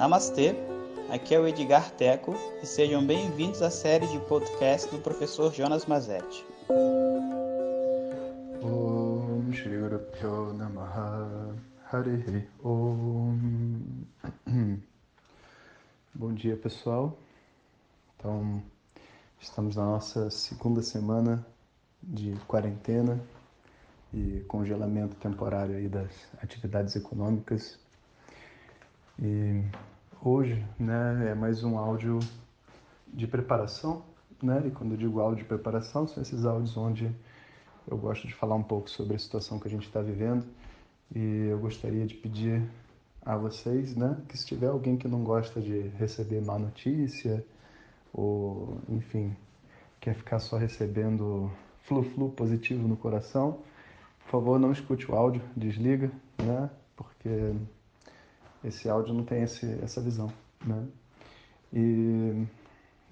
Namastê, aqui é o Edgar Teco e sejam bem-vindos à série de podcast do professor Jonas Mazetti. Om Shri Om. Bom dia pessoal, então estamos na nossa segunda semana de quarentena e congelamento temporário aí das atividades econômicas e hoje, né, é mais um áudio de preparação, né? E quando eu digo áudio de preparação, são esses áudios onde eu gosto de falar um pouco sobre a situação que a gente está vivendo e eu gostaria de pedir a vocês, né, que se tiver alguém que não gosta de receber má notícia ou, enfim, quer ficar só recebendo flu-flu positivo no coração, por favor, não escute o áudio, desliga, né, porque esse áudio não tem esse, essa visão, né? E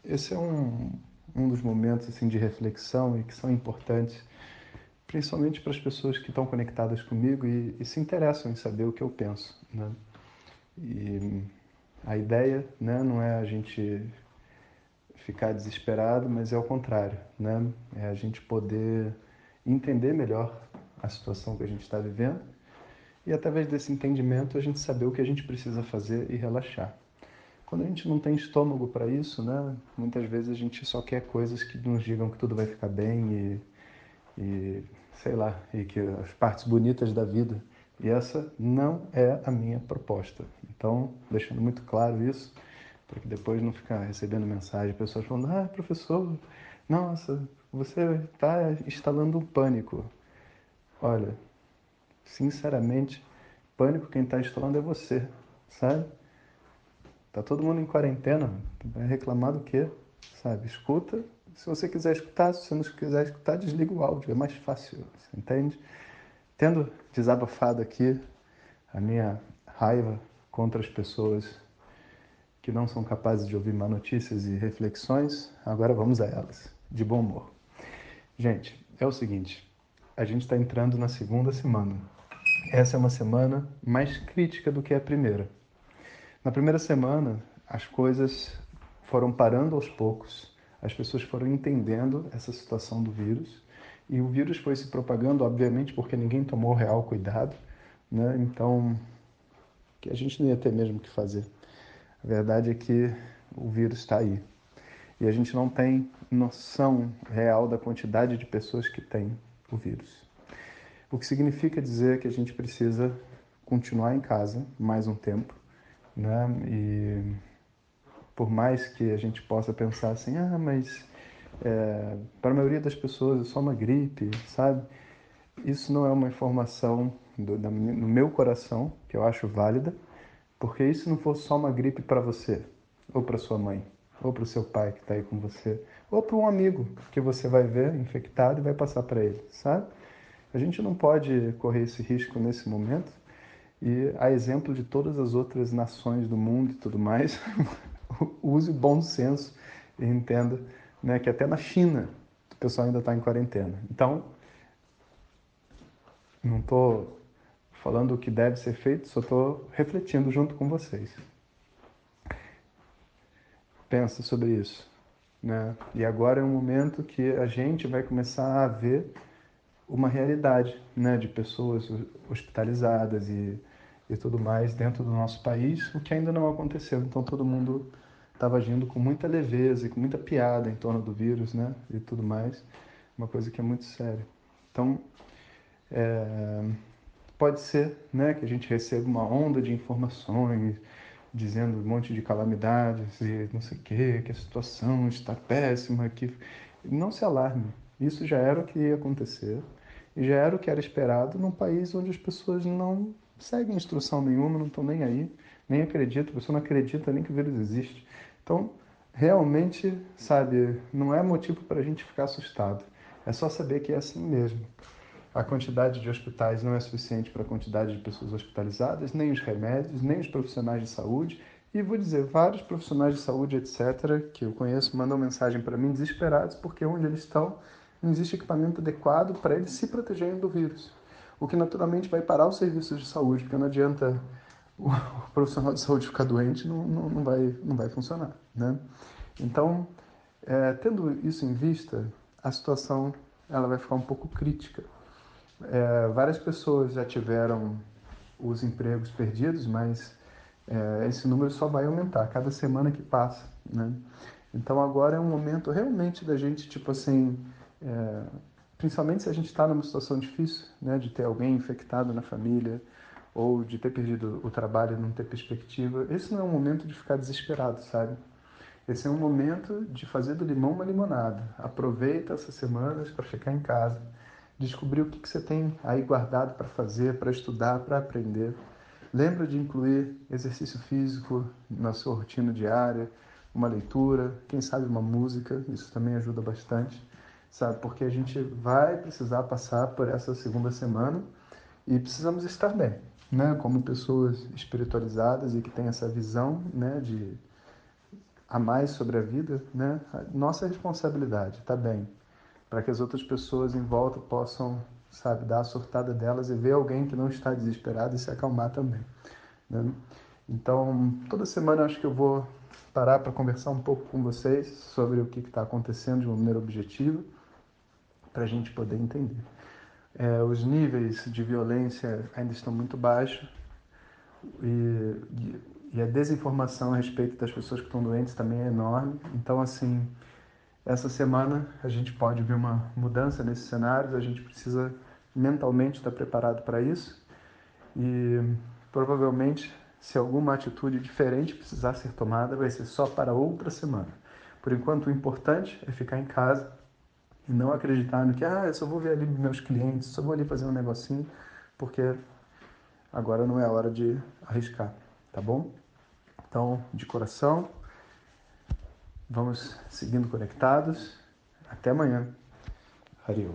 esse é um, um dos momentos assim de reflexão e que são importantes, principalmente para as pessoas que estão conectadas comigo e, e se interessam em saber o que eu penso, né? E a ideia, né, não é a gente ficar desesperado, mas é o contrário, né? É a gente poder entender melhor a situação que a gente está vivendo e através desse entendimento a gente saber o que a gente precisa fazer e relaxar. Quando a gente não tem estômago para isso, né, muitas vezes a gente só quer coisas que nos digam que tudo vai ficar bem e, e sei lá, e que as partes bonitas da vida. E essa não é a minha proposta. Então, deixando muito claro isso, para que depois não ficar recebendo mensagem, pessoas falando: "Ah, professor, nossa, você está instalando um pânico". Olha, sinceramente, pânico quem está instalando é você, sabe? Tá todo mundo em quarentena, vai reclamar do quê? Sabe? Escuta, se você quiser escutar, se você não quiser escutar, desliga o áudio, é mais fácil, entende? Tendo desabafado aqui a minha raiva contra as pessoas que não são capazes de ouvir má notícias e reflexões, agora vamos a elas, de bom humor. Gente, é o seguinte, a gente está entrando na segunda semana essa é uma semana mais crítica do que a primeira. Na primeira semana, as coisas foram parando aos poucos, as pessoas foram entendendo essa situação do vírus e o vírus foi se propagando, obviamente, porque ninguém tomou real cuidado, né? Então, que a gente não ia ter mesmo o que fazer. A verdade é que o vírus está aí e a gente não tem noção real da quantidade de pessoas que têm o vírus. O que significa dizer que a gente precisa continuar em casa mais um tempo, né? E por mais que a gente possa pensar assim, ah, mas é, para a maioria das pessoas é só uma gripe, sabe? Isso não é uma informação do, da, no meu coração que eu acho válida, porque isso não fosse só uma gripe para você, ou para sua mãe, ou para o seu pai que está aí com você, ou para um amigo que você vai ver infectado e vai passar para ele, sabe? A gente não pode correr esse risco nesse momento. E a exemplo de todas as outras nações do mundo e tudo mais, use bom senso e entenda né, que até na China o pessoal ainda está em quarentena. Então, não estou falando o que deve ser feito, só estou refletindo junto com vocês. Pensa sobre isso. Né? E agora é um momento que a gente vai começar a ver uma realidade né, de pessoas hospitalizadas e, e tudo mais dentro do nosso país, o que ainda não aconteceu. Então todo mundo estava agindo com muita leveza e com muita piada em torno do vírus né, e tudo mais, uma coisa que é muito séria. Então, é, pode ser né, que a gente receba uma onda de informações dizendo um monte de calamidades e não sei o quê, que a situação está péssima, que não se alarme. Isso já era o que ia acontecer já era o que era esperado num país onde as pessoas não seguem instrução nenhuma, não estão nem aí, nem acreditam, a pessoa não acredita nem que o vírus existe. Então, realmente, sabe, não é motivo para a gente ficar assustado. É só saber que é assim mesmo. A quantidade de hospitais não é suficiente para a quantidade de pessoas hospitalizadas, nem os remédios, nem os profissionais de saúde. E vou dizer, vários profissionais de saúde, etc., que eu conheço, mandam mensagem para mim desesperados porque onde eles estão não existe equipamento adequado para eles se protegerem do vírus. O que naturalmente vai parar os serviços de saúde, porque não adianta o, profissional de saúde ficar doente não, não, não, vai, não vai funcionar, né? Então, é, tendo isso em vista, a situação ela vai ficar um pouco crítica. É, várias pessoas já tiveram os empregos perdidos, mas é, esse número só vai aumentar cada semana que passa, né? Então agora é um momento realmente da gente, tipo assim, é, principalmente se a gente está numa situação difícil, né, de ter alguém infectado na família ou de ter perdido o trabalho e não ter perspectiva, esse não é um momento de ficar desesperado, sabe? Esse é um momento de fazer do limão uma limonada. Aproveita essas semanas para ficar em casa, descobrir o que, que você tem aí guardado para fazer, para estudar, para aprender. Lembra de incluir exercício físico na sua rotina diária, uma leitura, quem sabe uma música, isso também ajuda bastante, sabe? Porque a gente vai precisar passar por essa segunda semana e precisamos estar bem, né? Como pessoas espiritualizadas e que têm essa visão, né, de a mais sobre a vida, né? Nossa responsabilidade, tá bem, para que as outras pessoas em volta possam, sabe, dar a surtada delas e ver alguém que não está desesperado e se acalmar também, né? Então, toda semana acho que eu vou parar para conversar um pouco com vocês sobre o que está acontecendo de uma maneira objetiva, para a gente poder entender. É, os níveis de violência ainda estão muito baixos e, e a desinformação a respeito das pessoas que estão doentes também é enorme. Então, assim, essa semana a gente pode ver uma mudança nesses cenários, a gente precisa mentalmente estar preparado para isso e provavelmente se alguma atitude diferente precisar ser tomada, vai ser só para outra semana. Por enquanto, o importante é ficar em casa e não acreditar no que, ah, eu só vou ver ali meus clientes, só vou ali fazer um negocinho, porque agora não é a hora de arriscar, tá bom? Então, de coração, vamos seguindo conectados. Até amanhã. Hariom.